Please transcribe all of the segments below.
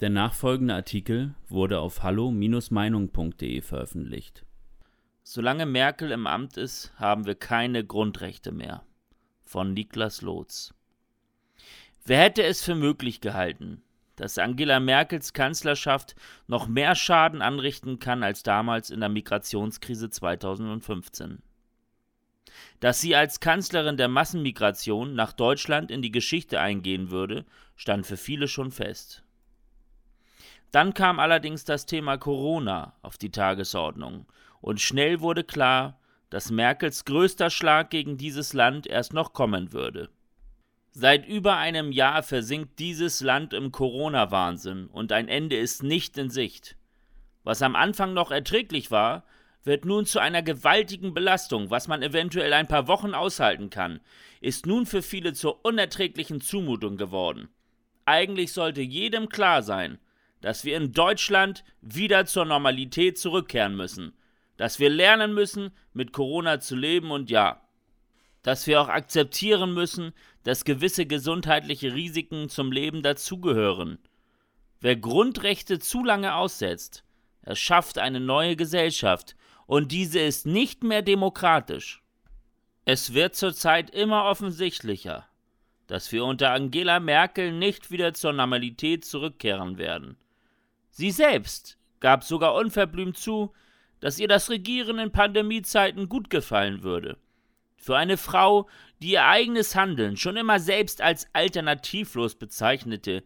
Der nachfolgende Artikel wurde auf hallo-meinung.de veröffentlicht. Solange Merkel im Amt ist, haben wir keine Grundrechte mehr. Von Niklas Lotz. Wer hätte es für möglich gehalten, dass Angela Merkels Kanzlerschaft noch mehr Schaden anrichten kann als damals in der Migrationskrise 2015? Dass sie als Kanzlerin der Massenmigration nach Deutschland in die Geschichte eingehen würde, stand für viele schon fest. Dann kam allerdings das Thema Corona auf die Tagesordnung, und schnell wurde klar, dass Merkels größter Schlag gegen dieses Land erst noch kommen würde. Seit über einem Jahr versinkt dieses Land im Corona-Wahnsinn und ein Ende ist nicht in Sicht. Was am Anfang noch erträglich war, wird nun zu einer gewaltigen Belastung, was man eventuell ein paar Wochen aushalten kann, ist nun für viele zur unerträglichen Zumutung geworden. Eigentlich sollte jedem klar sein, dass wir in Deutschland wieder zur Normalität zurückkehren müssen, dass wir lernen müssen, mit Corona zu leben und ja, dass wir auch akzeptieren müssen, dass gewisse gesundheitliche Risiken zum Leben dazugehören. Wer Grundrechte zu lange aussetzt, erschafft eine neue Gesellschaft, und diese ist nicht mehr demokratisch. Es wird zurzeit immer offensichtlicher, dass wir unter Angela Merkel nicht wieder zur Normalität zurückkehren werden. Sie selbst gab sogar unverblümt zu, dass ihr das Regieren in Pandemiezeiten gut gefallen würde. Für eine Frau, die ihr eigenes Handeln schon immer selbst als alternativlos bezeichnete,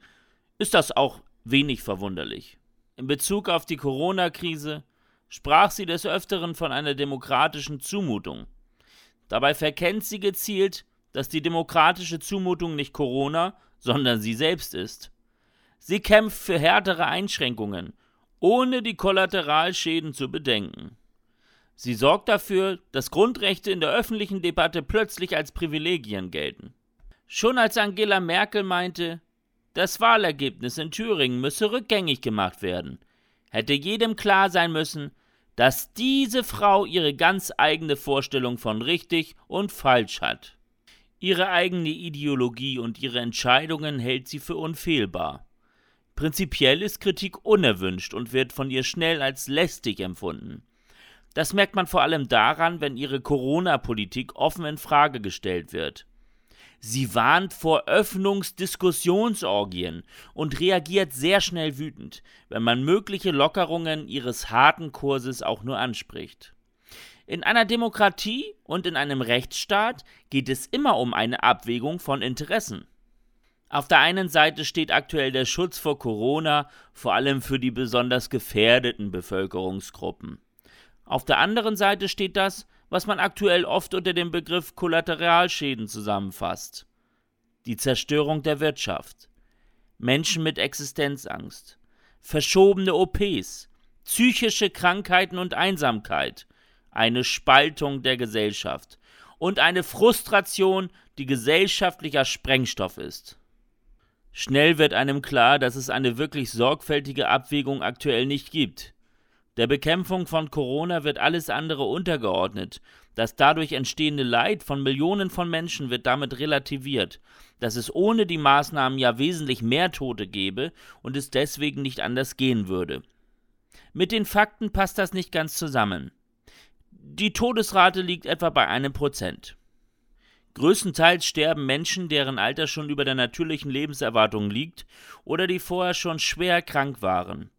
ist das auch wenig verwunderlich. In Bezug auf die Corona-Krise sprach sie des Öfteren von einer demokratischen Zumutung. Dabei verkennt sie gezielt, dass die demokratische Zumutung nicht Corona, sondern sie selbst ist. Sie kämpft für härtere Einschränkungen, ohne die Kollateralschäden zu bedenken. Sie sorgt dafür, dass Grundrechte in der öffentlichen Debatte plötzlich als Privilegien gelten. Schon als Angela Merkel meinte, das Wahlergebnis in Thüringen müsse rückgängig gemacht werden, hätte jedem klar sein müssen, dass diese Frau ihre ganz eigene Vorstellung von richtig und falsch hat. Ihre eigene Ideologie und ihre Entscheidungen hält sie für unfehlbar. Prinzipiell ist Kritik unerwünscht und wird von ihr schnell als lästig empfunden. Das merkt man vor allem daran, wenn ihre Corona-Politik offen in Frage gestellt wird. Sie warnt vor Öffnungsdiskussionsorgien und reagiert sehr schnell wütend, wenn man mögliche Lockerungen ihres harten Kurses auch nur anspricht. In einer Demokratie und in einem Rechtsstaat geht es immer um eine Abwägung von Interessen. Auf der einen Seite steht aktuell der Schutz vor Corona, vor allem für die besonders gefährdeten Bevölkerungsgruppen. Auf der anderen Seite steht das, was man aktuell oft unter dem Begriff Kollateralschäden zusammenfasst. Die Zerstörung der Wirtschaft, Menschen mit Existenzangst, verschobene OPs, psychische Krankheiten und Einsamkeit, eine Spaltung der Gesellschaft und eine Frustration, die gesellschaftlicher Sprengstoff ist. Schnell wird einem klar, dass es eine wirklich sorgfältige Abwägung aktuell nicht gibt. Der Bekämpfung von Corona wird alles andere untergeordnet. Das dadurch entstehende Leid von Millionen von Menschen wird damit relativiert, dass es ohne die Maßnahmen ja wesentlich mehr Tote gäbe und es deswegen nicht anders gehen würde. Mit den Fakten passt das nicht ganz zusammen. Die Todesrate liegt etwa bei einem Prozent. Größtenteils sterben Menschen, deren Alter schon über der natürlichen Lebenserwartung liegt oder die vorher schon schwer krank waren.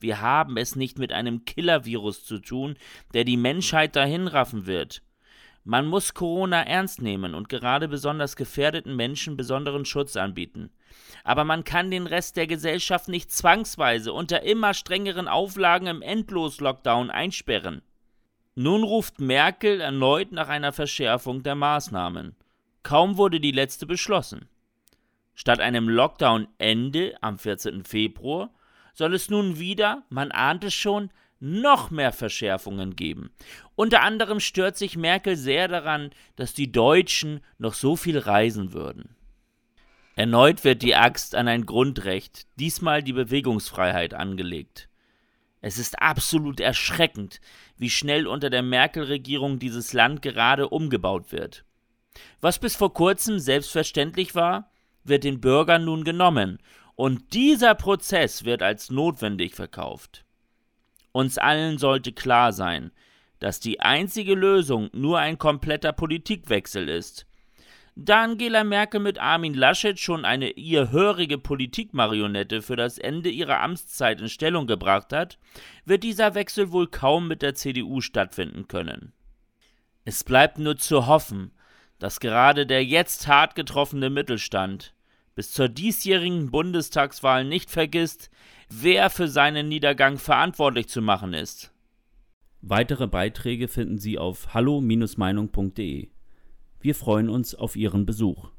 Wir haben es nicht mit einem Killer-Virus zu tun, der die Menschheit dahinraffen wird. Man muss Corona ernst nehmen und gerade besonders gefährdeten Menschen besonderen Schutz anbieten. Aber man kann den Rest der Gesellschaft nicht zwangsweise unter immer strengeren Auflagen im Endlos-Lockdown einsperren. Nun ruft Merkel erneut nach einer Verschärfung der Maßnahmen. Kaum wurde die letzte beschlossen. Statt einem Lockdown-Ende am 14. Februar soll es nun wieder, man ahnt es schon, noch mehr Verschärfungen geben. Unter anderem stört sich Merkel sehr daran, dass die Deutschen noch so viel reisen würden. Erneut wird die Axt an ein Grundrecht, diesmal die Bewegungsfreiheit, angelegt. Es ist absolut erschreckend, wie schnell unter der Merkel-Regierung dieses Land gerade umgebaut wird. Was bis vor kurzem selbstverständlich war, wird den Bürgern nun genommen Und dieser Prozess wird als notwendig verkauft. Uns allen sollte klar sein, dass die einzige Lösung nur ein kompletter Politikwechsel ist. Da Angela Merkel mit Armin Laschet schon eine ihr hörige Politikmarionette für das Ende ihrer Amtszeit in Stellung gebracht hat, wird dieser Wechsel wohl kaum mit der CDU stattfinden können. Es bleibt nur zu hoffen, dass gerade der jetzt hart getroffene Mittelstand bis zur diesjährigen Bundestagswahl nicht vergisst, wer für seinen Niedergang verantwortlich zu machen ist. Weitere Beiträge finden Sie auf hallo-meinung.de. Wir freuen uns auf Ihren Besuch.